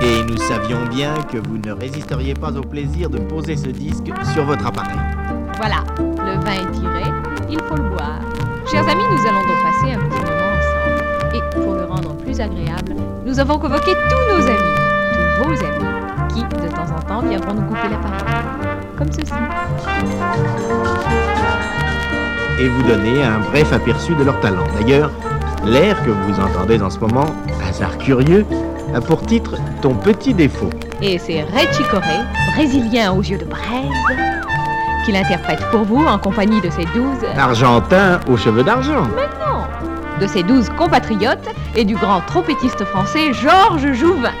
Et nous savions bien que vous ne résisteriez pas au plaisir de poser ce disque sur votre appareil. Voilà, le vin est tiré, il faut le boire. Chers amis, nous allons donc passer un petit moment ensemble. Et pour le rendre plus agréable, nous avons convoqué tous nos amis, tous vos amis, qui, de temps en temps, viendront nous couper la parole. Comme ceci. Et vous donner un bref aperçu de leur talent. D'ailleurs, l'air que vous entendez en ce moment, hasard curieux, a pour titre Ton petit défaut. Et c'est Ray Chicoré, brésilien aux yeux de braise, qu'il interprète pour vous en compagnie de ses douze... Argentin aux cheveux d'argent. Non De ses douze compatriotes et du grand trompettiste français Georges Jouvin.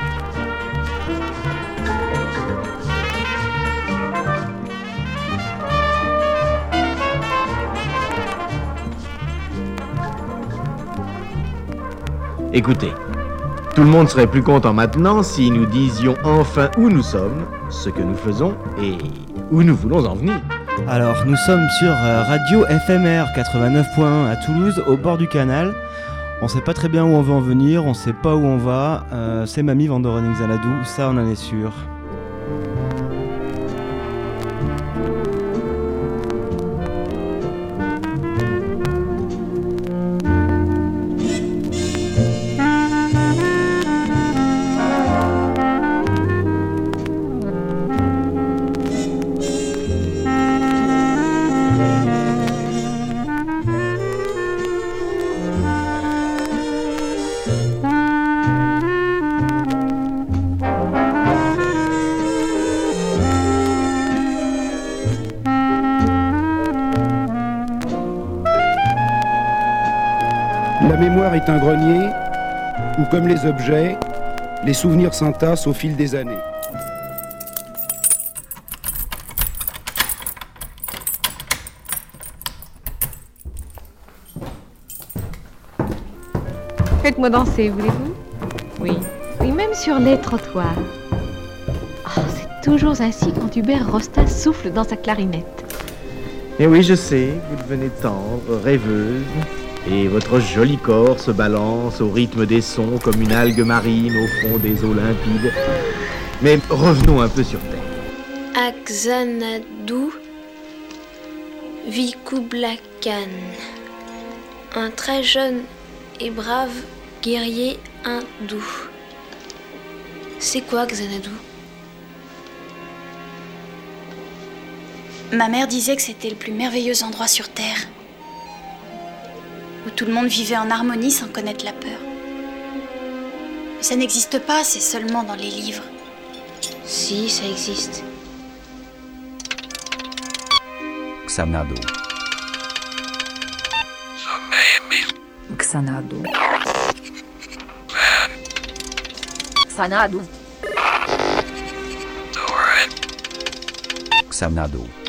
Écoutez, tout le monde serait plus content maintenant si nous disions enfin où nous sommes, ce que nous faisons et où nous voulons en venir. Alors, nous sommes sur euh, Radio FMR 89.1 à Toulouse, au bord du canal. On sait pas très bien où on veut en venir, on sait pas où on va. Euh, c'est Mamie Vandoren Xaladou, ça on en est sûr. Est un grenier où, comme les objets, les souvenirs s'entassent au fil des années. Faites-moi danser, voulez-vous? Oui. Oui, même sur les trottoirs. Oh, c'est toujours ainsi quand Hubert Rosta souffle dans sa clarinette. Et oui, je sais, vous devenez tendre, rêveuse, et votre joli corps se balance au rythme des sons comme une algue marine au fond des eaux limpides. Mais revenons un peu sur Terre. Axanadu Vikublakan, un très jeune et brave guerrier hindou. C'est quoi Xanadu Ma mère disait que c'était le plus merveilleux endroit sur Terre, tout le monde vivait en harmonie sans connaître la peur. Mais ça n'existe pas, c'est seulement dans les livres. Si, ça existe. Xanadu. Xanadu. Xanadu. Xanadu.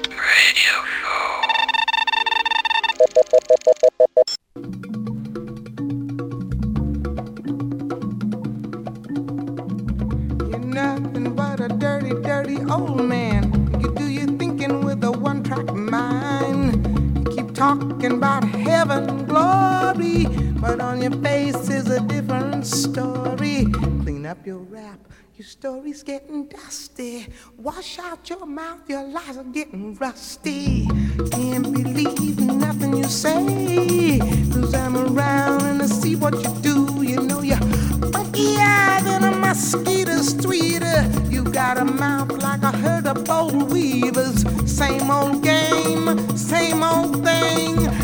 Talking about heaven, glory, but on your face is a different story. Clean up your rap. Your story's getting dusty. Wash out your mouth, your lies are getting rusty. Can't believe nothing you say. Cause I'm around and I see what you do. You know you're funkier than a mosquito's tweeter. You got a mouth like a herd of boll weevils. Same old game, same old thing.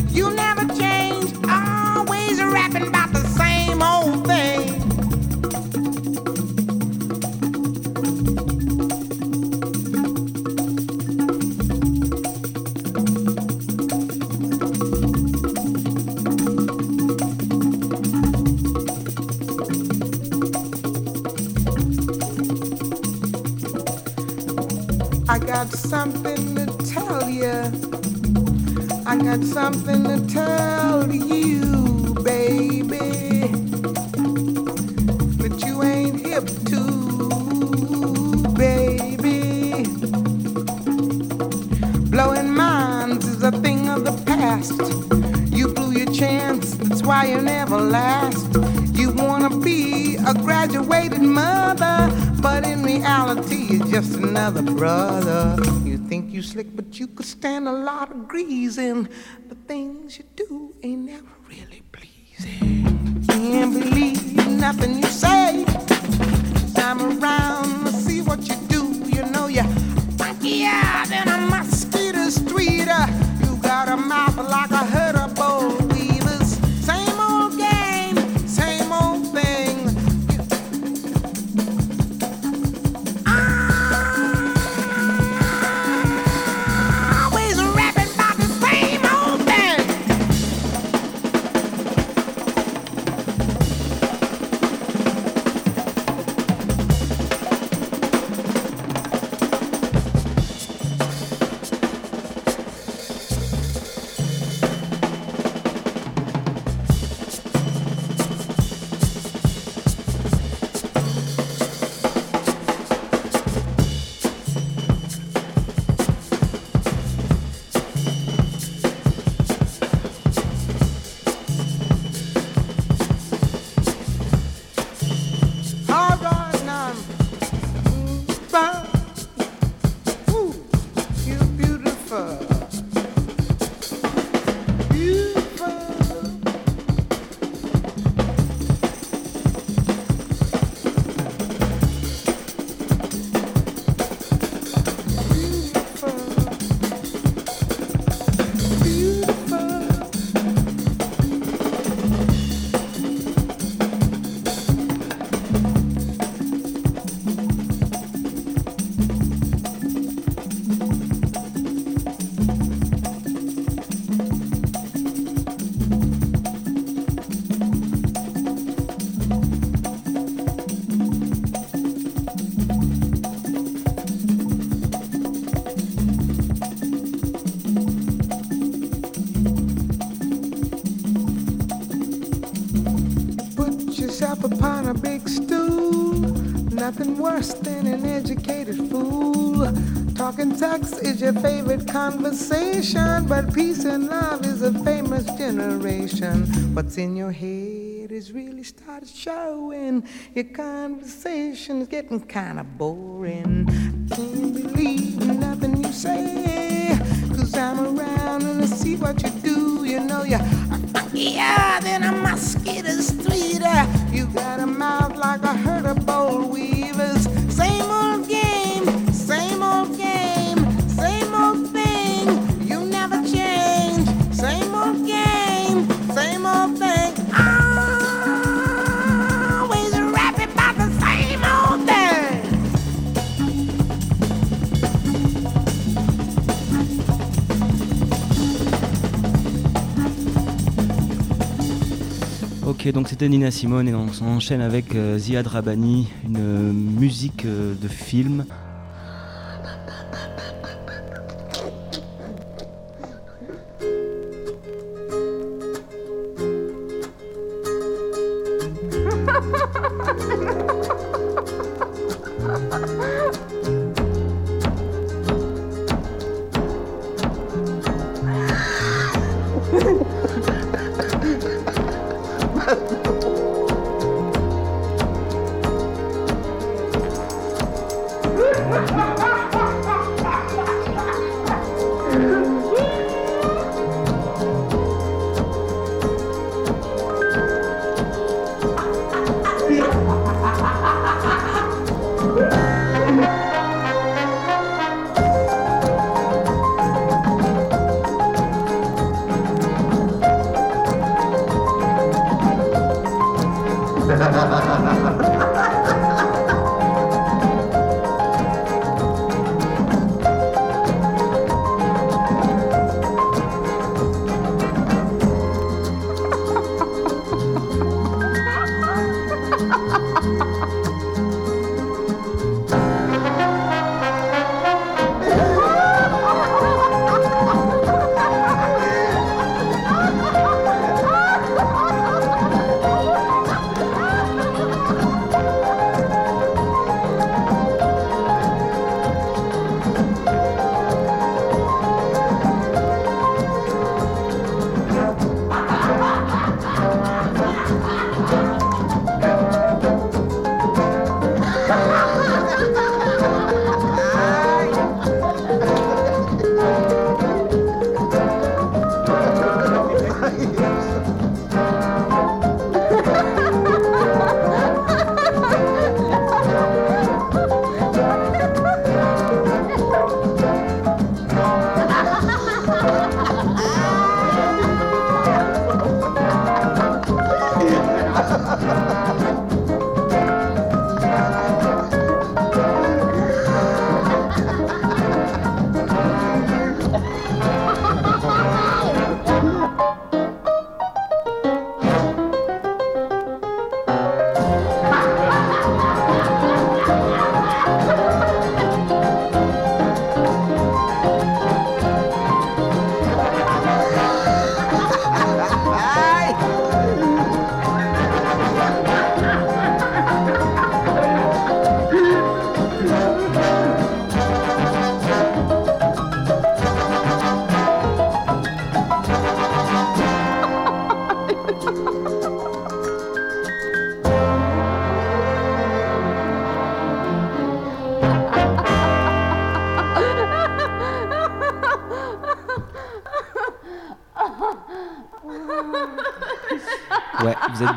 Something to tell you. I got something to tell you, baby. That you ain't hip to, baby. Blowing minds is a thing of the past. You blew your chance, that's why you never last. You wanna be a graduated mother, but in reality, you're just another brother. Slick, but you could stand a lot of grease The than an educated fool. Talking sex is your favorite conversation, but peace and love is a famous generation. What's in your head is really started showing. Your conversation is getting kind of boring. Can't believe nothing you say. Cause I'm around and I see what you do. You know you're funkier than a mosquito street. You got a mouth like a herd of boll weevils. Donc c'était Nina Simone et on s'enchaîne avec euh, Ziad Rabani, une euh, musique euh, de film.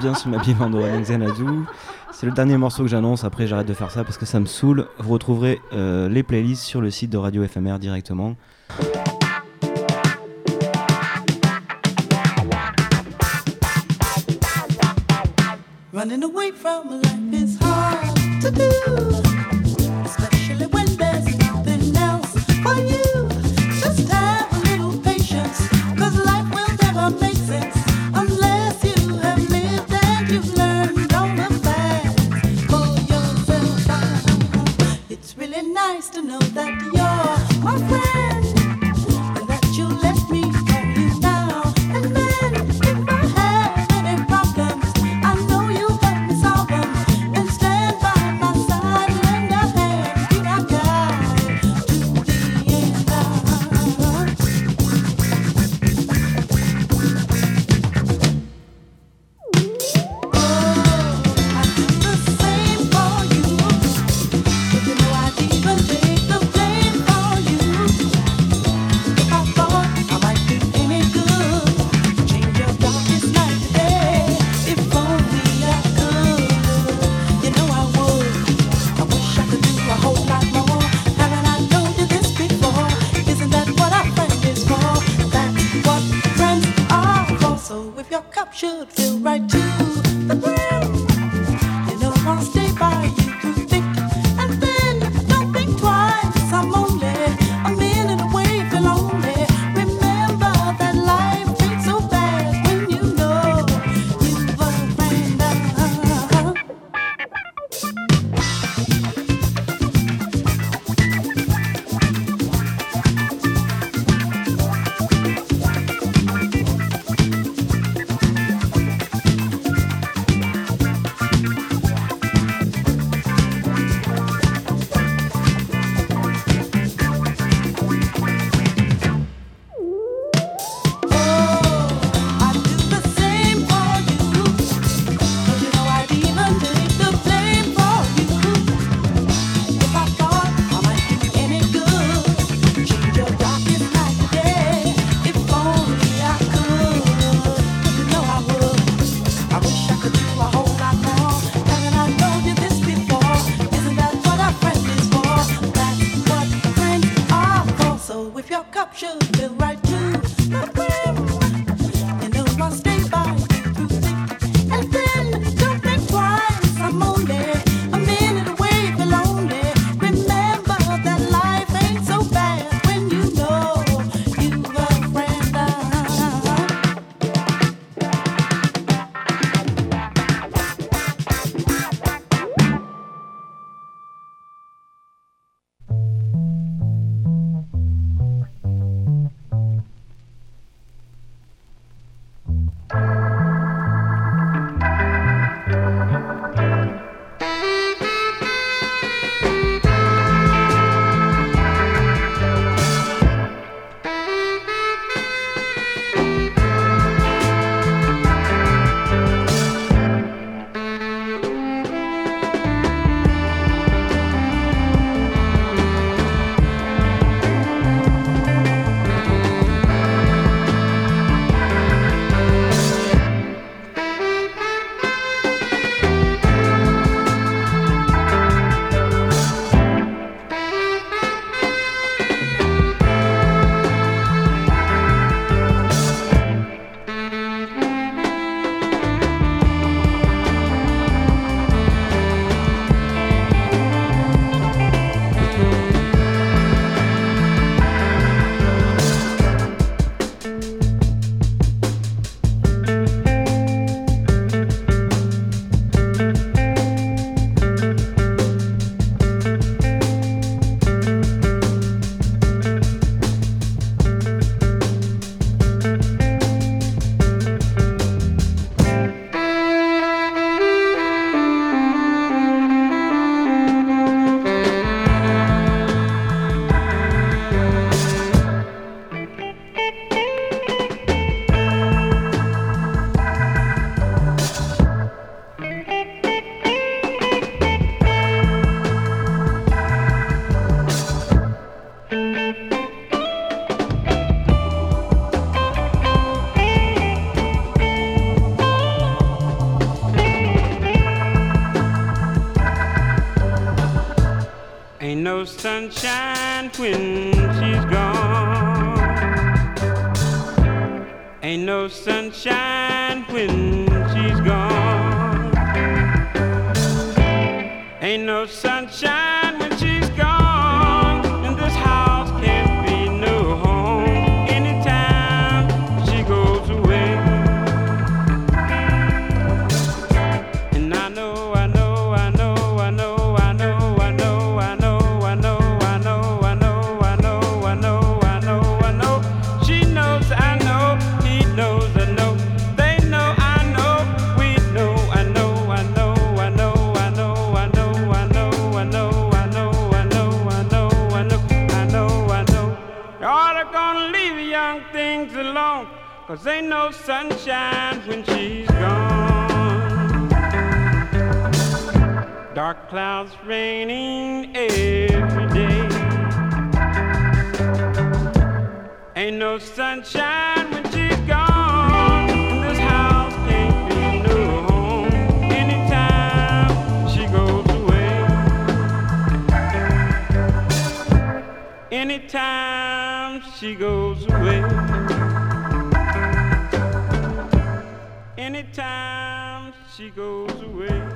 bien sous ma piment de Xanadu. C'est le dernier morceau que j'annonce, après j'arrête de faire ça parce que ça me saoule. Vous retrouverez euh, les playlists sur le site de Radio FMR directement. Running away from no sunshine when she's gone. Ain't no sunshine when she's gone. Ain't no sunshine. sunshine when she's gone. Dark clouds raining every day. Ain't no sunshine when she's gone. And this house can't be no home. Anytime she goes away. Anytime she goes away. she goes away.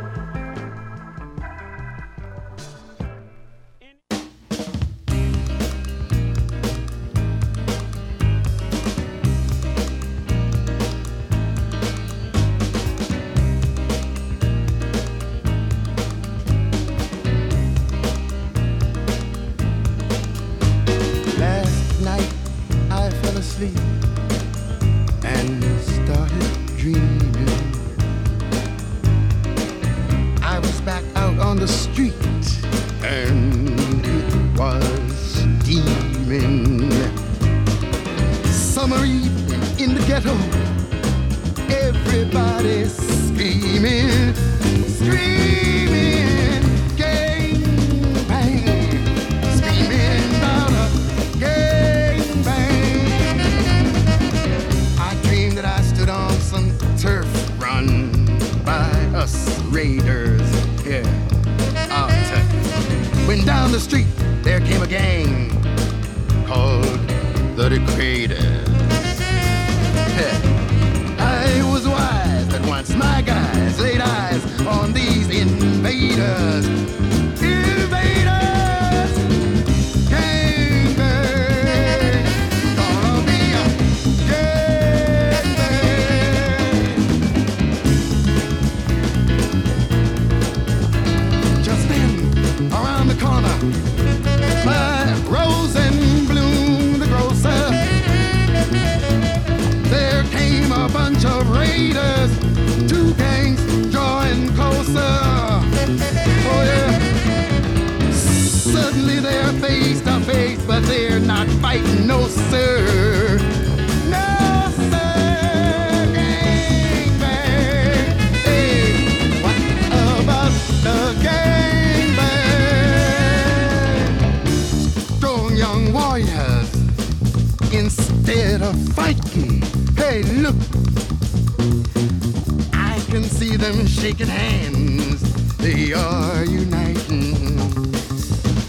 can see them shaking hands. They are uniting.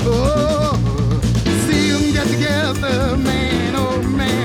Oh, see them get together, man, oh man.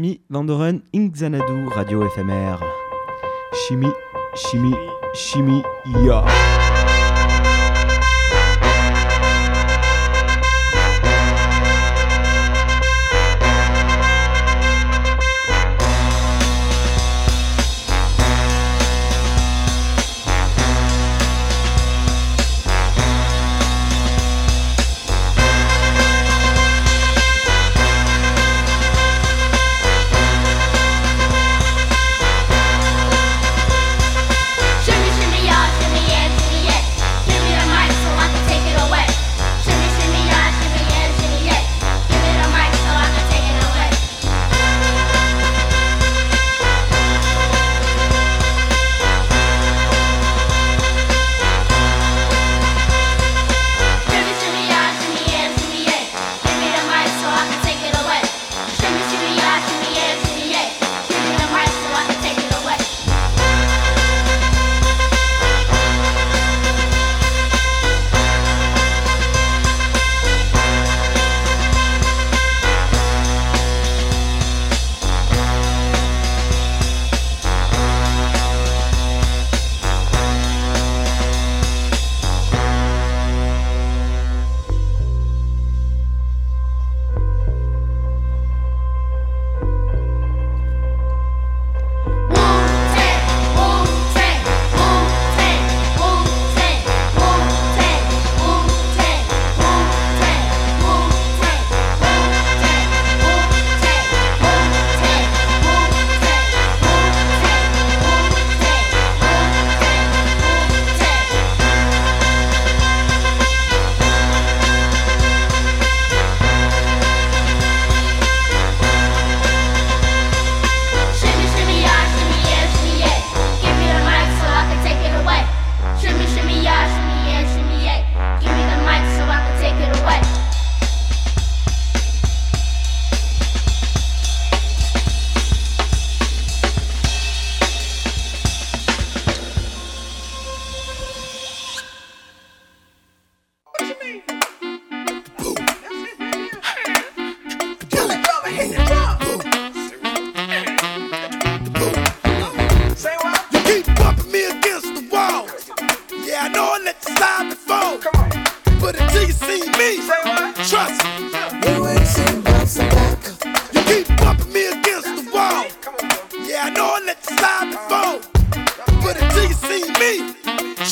Mamie Vandoren Inkzanadu, Radio FMR. Chimie, chimie, chimie, ya. Shimmy,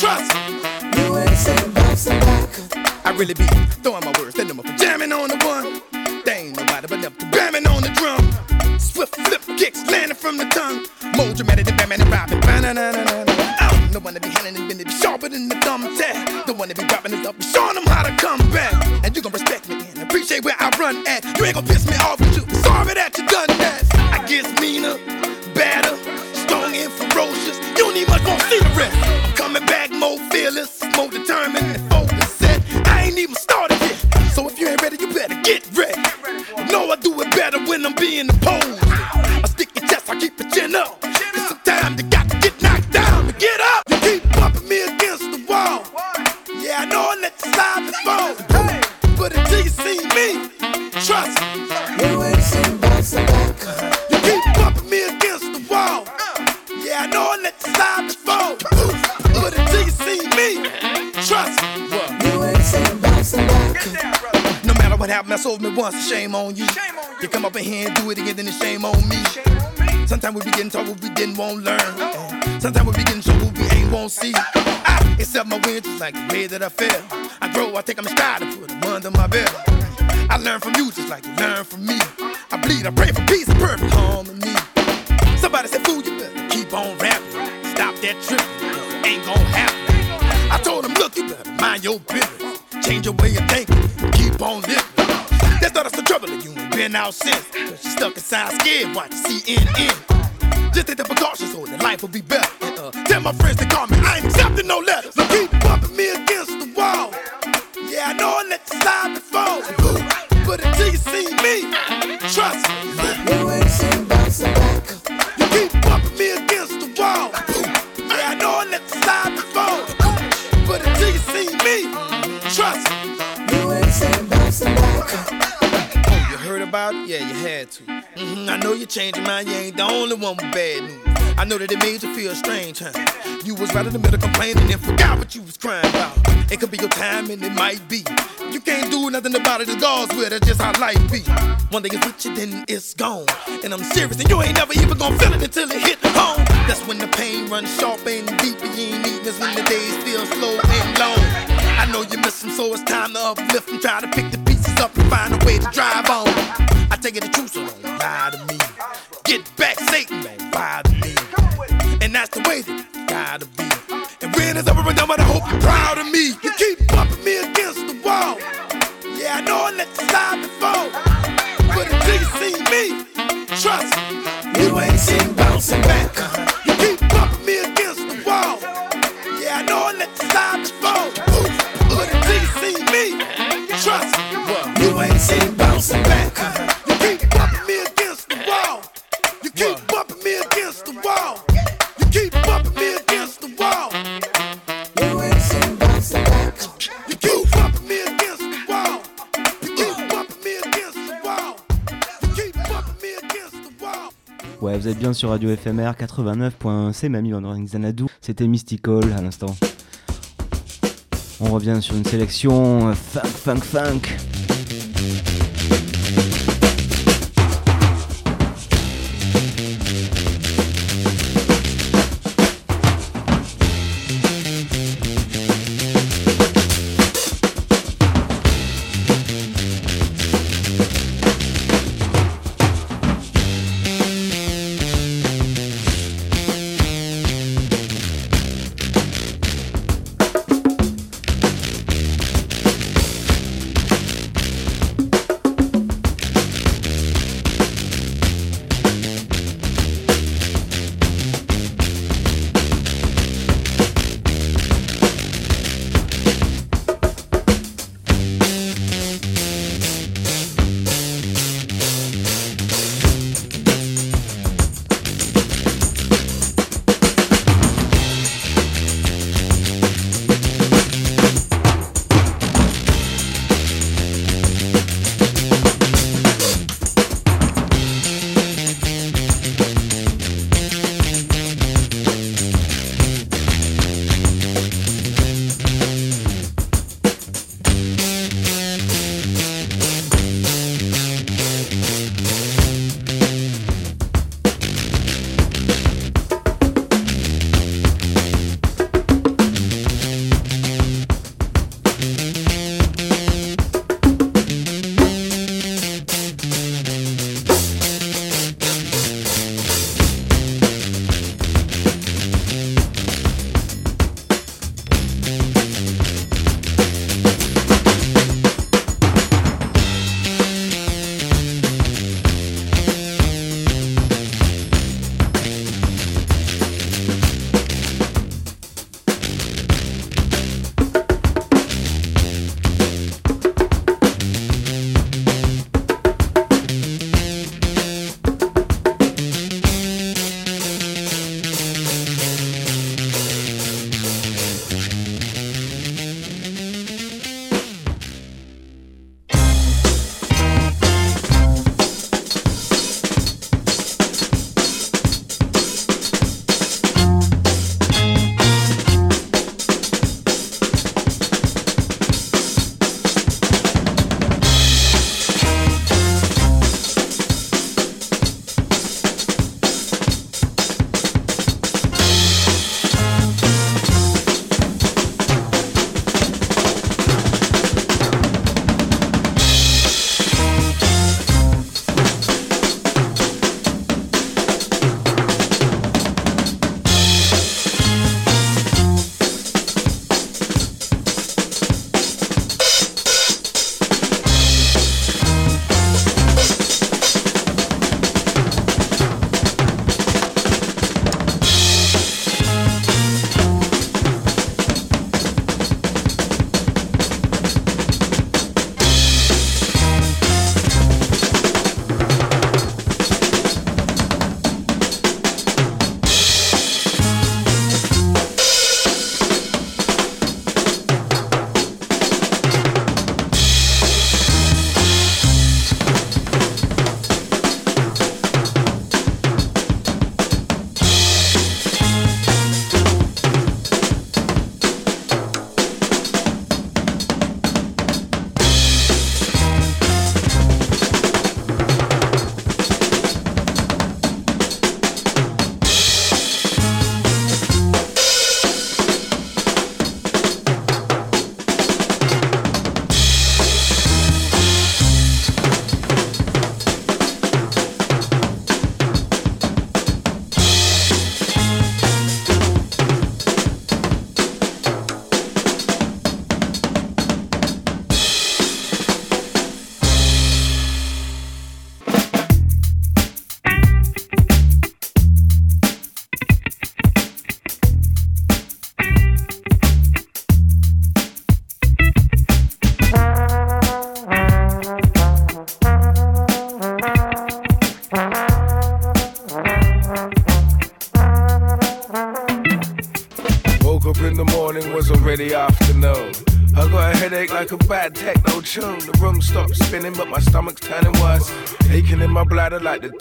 trust. You ain't seen I really be throwing my words, letting them up, jamming on the one. They ain't nobody but them bamming on the drum. Swift flip kicks landing from the tongue. More dramatic than Batman and Robin. Ba-na-na-na-na-na. I don't wanna be handling it, been it sharper than the thumbtack. Don't wanna be dropping this up, be showing them how to come back. And you gon' respect me and appreciate where I run at. You ain't gon' piss me off, but you sorry that you done that. I get meaner, badder, strong and ferocious. You don't need much more see the rest. When I'm being opposed. I stick your chest, I keep your chin up. It's sometimes you got to get knocked down to get up. You keep bumping me against the wall. Yeah, I know I let you slide before. But until you see me, trust me. You ain't seen You keep bumping me against the wall. Yeah, I know I let you slide before. But until you see me, trust me. You ain't seen No matter what happened, I sold me once. Shame on you. You come up in here and do it again, then it's shame on me. Sometimes we be getting told what we didn't want to learn. Sometimes we be getting shown what we ain't won't see. I accept my wins just like the way that I feel. I grow, I take them stride and put them under my belt. I learn from you just like you learn from me. I bleed, I pray for peace perfect harmony. Somebody said, fool, you better keep on rapping. Stop that tripping, ain't gon' happen. I told him, look, you better mind your business. Change your way of thinking, been out since. Cause you stuck inside scared, watch CNN. Just take the precautions so that life will be better. Uh, tell my friends to call me, I ain't accepting no letters. So keep bumping me against the wall. Yeah, I know I let you slide before. But until you see me, trust me. You ain't seen You know you changed your mind, you ain't the only one with bad news. I know that it made you feel strange, huh? You was right in the middle complaining and forgot what you was crying about. It could be your time and it might be. You can't do nothing about it, it's God's will, that's just how life be. One day it's with you, then it's gone. And I'm serious, and you ain't never even gonna feel it until it hit home. That's when the pain runs sharp and deep, and you ain't eating, when the days feel slow and long. I know you miss them, so it's time to uplift and try to pick the pieces up and find a way to drive on. I take it the truth, so don't lie to me. Get back, Satan, don't bother me. And that's the way that it gotta be. And when it's over and done, but I hope you're proud of me. You keep bumping me against the wall. Yeah, I know I let you slide before. But until you see me, trust you ain't seen bouncing back. Uh-huh. Me, you ain't seen bouncing back. You keep bumping me against the wall. You keep bumping me against the wall. You keep bumping me against the wall. You ain't seen bouncing back. You keep bumping me against the wall. You keep bumping me against the wall. You keep bumping me against the wall. Ouais, vous êtes bien sur Radio FMR 89.1, c'est Mamie Wandering Xanadu. C'était Mystical à l'instant. On revient sur une sélection euh, funk, funk, funk.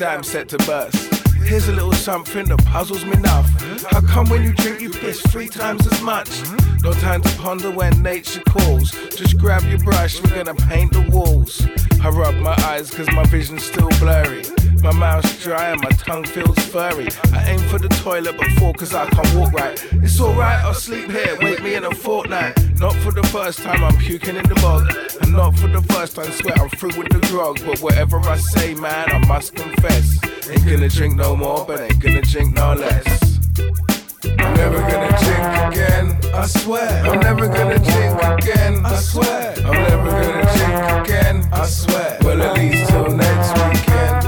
Like set to burst. Here's a little something that puzzles me enough. How come when you drink you piss three times as much? No time to ponder when nature calls. Just grab your brush, we're gonna paint the walls. I rub my eyes cause my vision's still blurry. My mouth's dry and my tongue feels furry. I aim for the toilet but fall cause I can't walk right. It's alright, I'll sleep here, wake me in a fortnight. Not for the first time I'm puking in the bog. Not for the first time swear I'm through with the grog. But whatever I say, man, I must confess. Ain't gonna drink no more, but ain't gonna drink no less. I'm never gonna drink again, I swear. I'm never gonna drink again, I swear. I'm never gonna drink again, I swear. Well, at least till next weekend.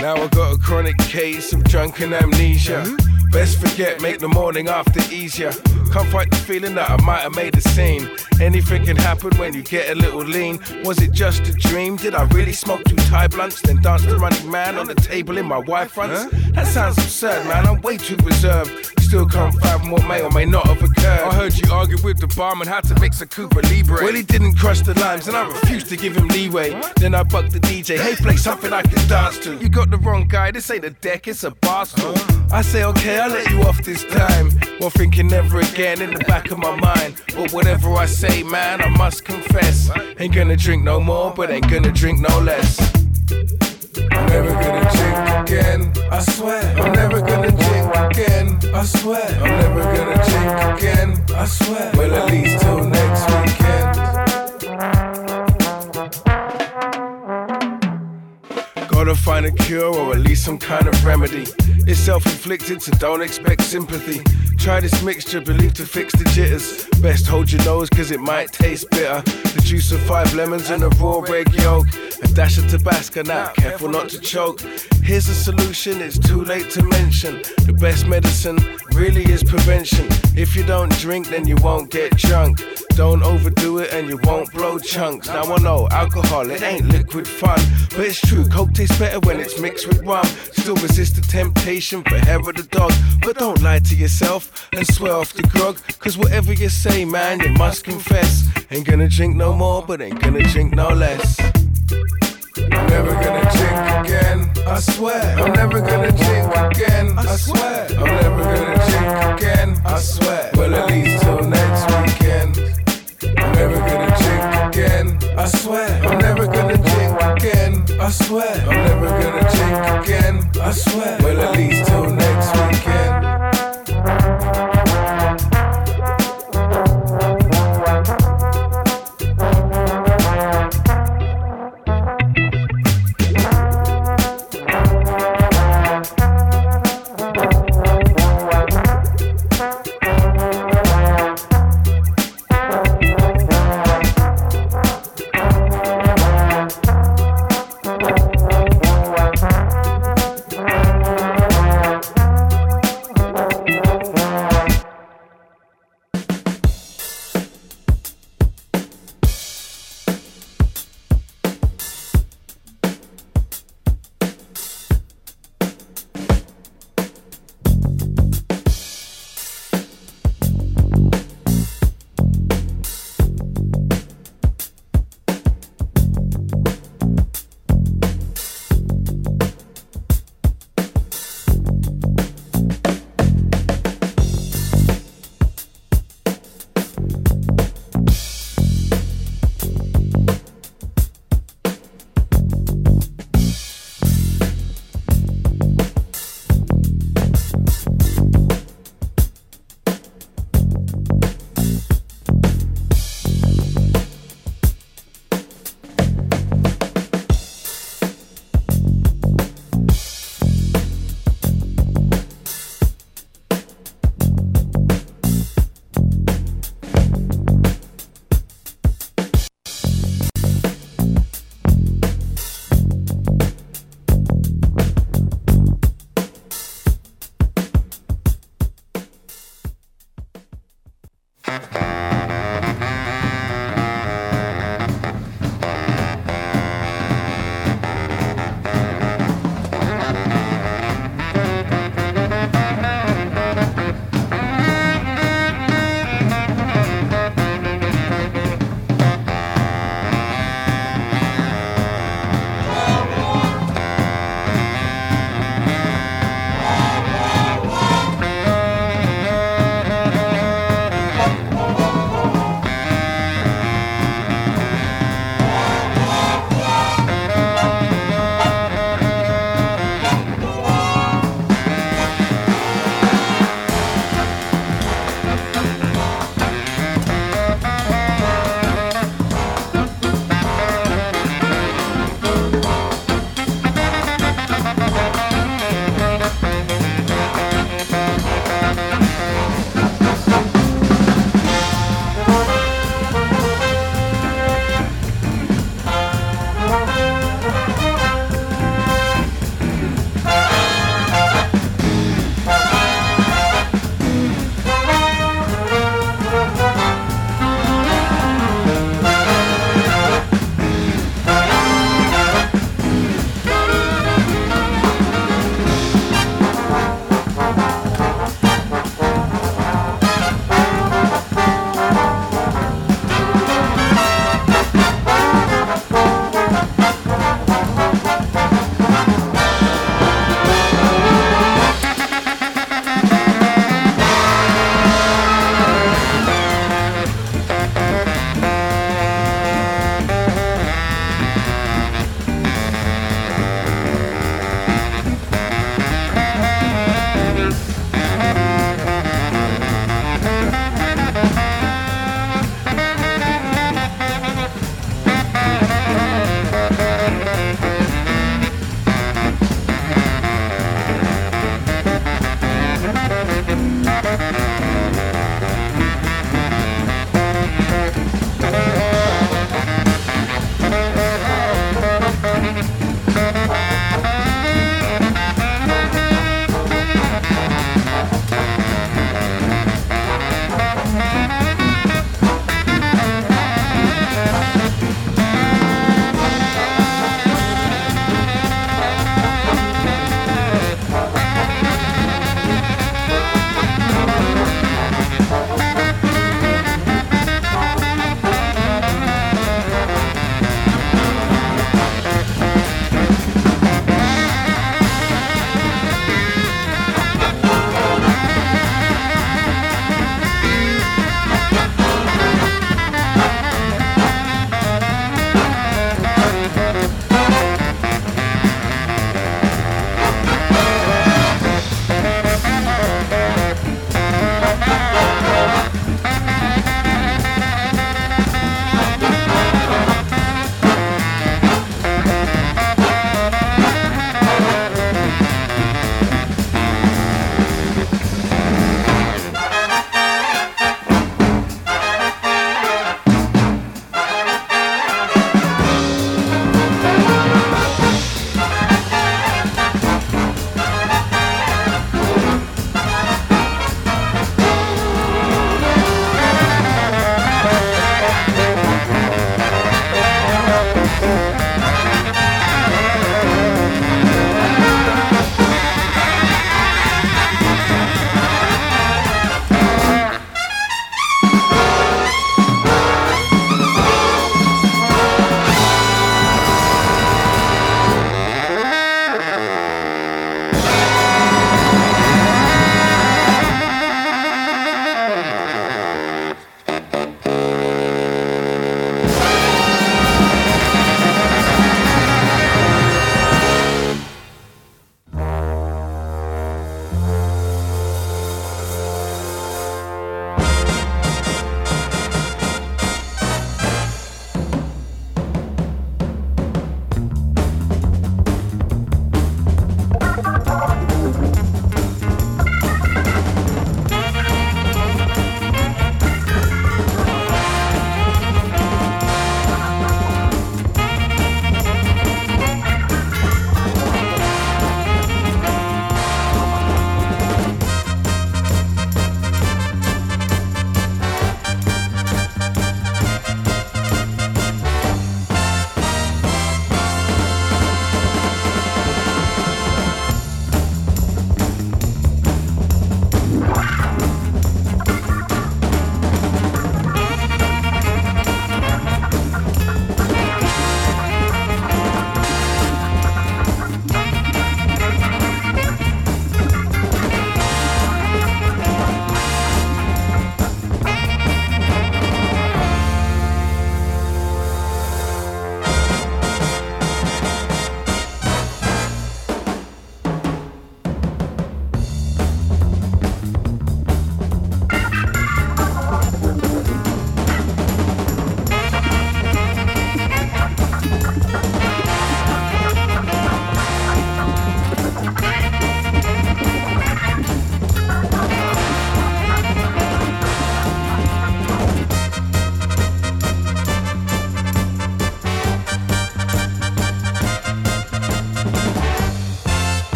Now I got a chronic case of drunken amnesia. Best forget, make the morning after easier. Can't fight feeling that I might have made a scene. Anything can happen when you get a little lean. Was it just a dream? Did I really smoke two Thai blunts, then dance the running man on the table in my Y-fronts? That sounds absurd, man. I'm way too reserved. Still can't fathom what may or may not have occurred. I heard you argue with the barman how to mix a Cuba Libre. Well, he didn't crush the lines, and I refused to give him leeway. Then I bucked the DJ, hey, play something I can dance to. You got the wrong guy, this ain't a deck, it's a bar stool. Oh. I say, okay, I'll let you off this time. While thinking never again in the back of my mind. But whatever I say, man, I must confess. Ain't gonna drink no more, but ain't gonna drink no less. I'm never gonna drink again, I swear. I'm never gonna drink again, I swear. I'm never gonna drink again, I swear. Well, at least till next weekend. Gotta find a cure or at least some kind of remedy. It's self inflicted, so don't expect sympathy. Try this mixture, believe to fix the jitters. Best hold your nose, cause it might taste bitter. The juice of five lemons and a raw egg yolk. A dash of Tabasco now, careful not to choke. Here's a solution, it's too late to mention. The best medicine really is prevention. If you don't drink, then you won't get drunk. Don't overdo it and you won't blow chunks. Now I know alcohol, it ain't liquid fun. But it's true, Coke tastes better when it's mixed with rum. Still resist the temptation for hair of the dog. But don't lie to yourself and swear off the grog. Cause whatever you say, man, you must confess. Ain't gonna drink no more, but ain't gonna drink no less. I'm never gonna drink again, I swear. I'm never gonna drink again, I swear.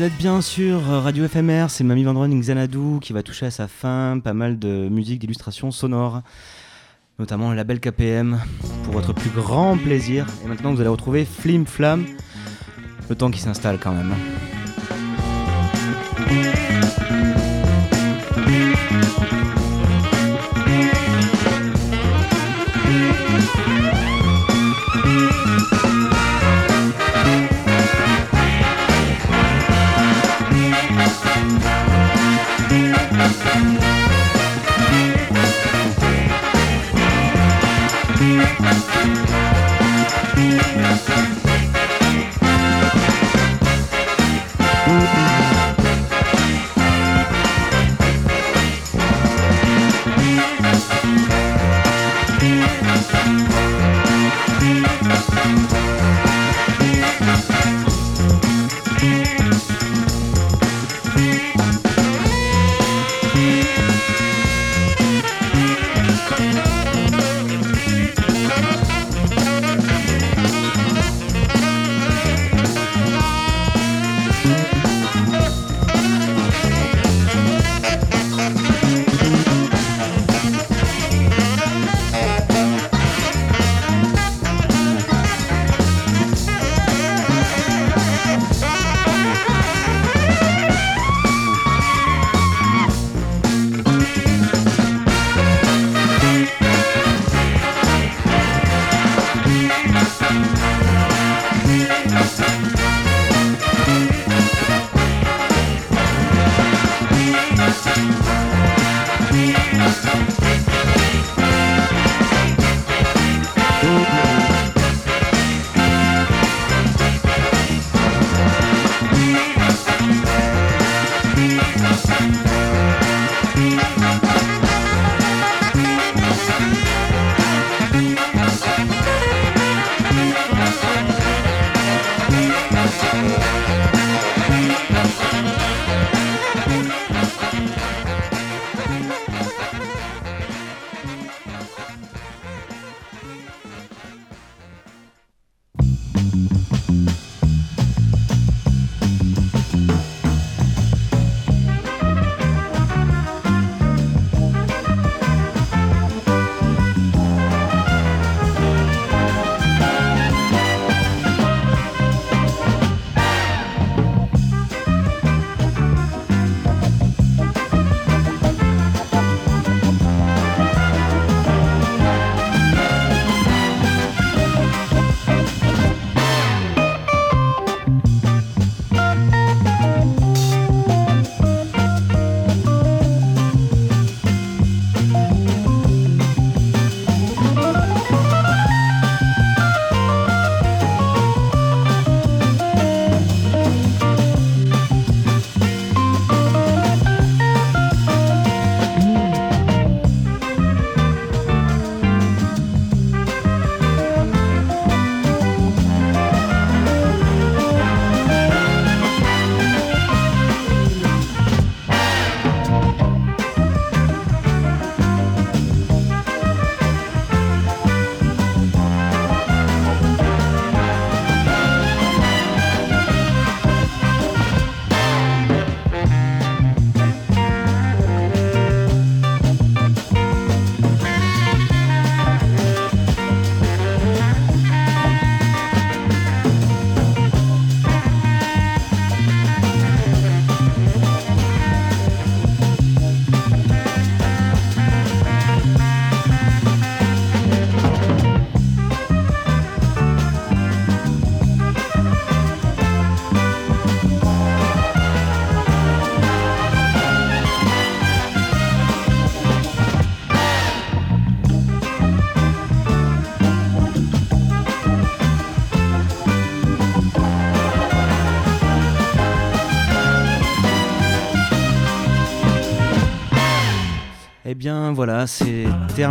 Vous êtes bien sûr Radio FMR, c'est Mamie Vendron Xanadu qui va toucher à sa fin pas mal de musique, d'illustrations sonores, notamment la belle KPM, pour votre plus grand plaisir. Et maintenant vous allez retrouver Flim Flam, le temps qui s'installe quand même.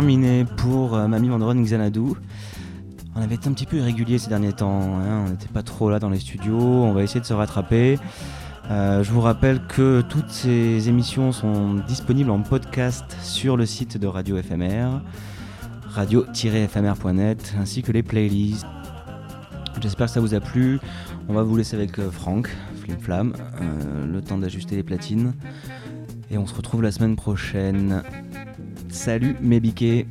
Terminé pour euh, Mamie Mandron Xanadu. On avait été un petit peu irrégulier ces derniers temps, hein, on n'était pas trop là dans les studios, on va essayer de se rattraper. Euh, je vous rappelle que toutes ces émissions sont disponibles en podcast sur le site de Radio FMR, radio-fmr.net, ainsi que les playlists. J'espère que ça vous a plu. On va vous laisser avec euh, Franck, une flamme, euh, le temps d'ajuster les platines. Et on se retrouve la semaine prochaine. Salut mes biquets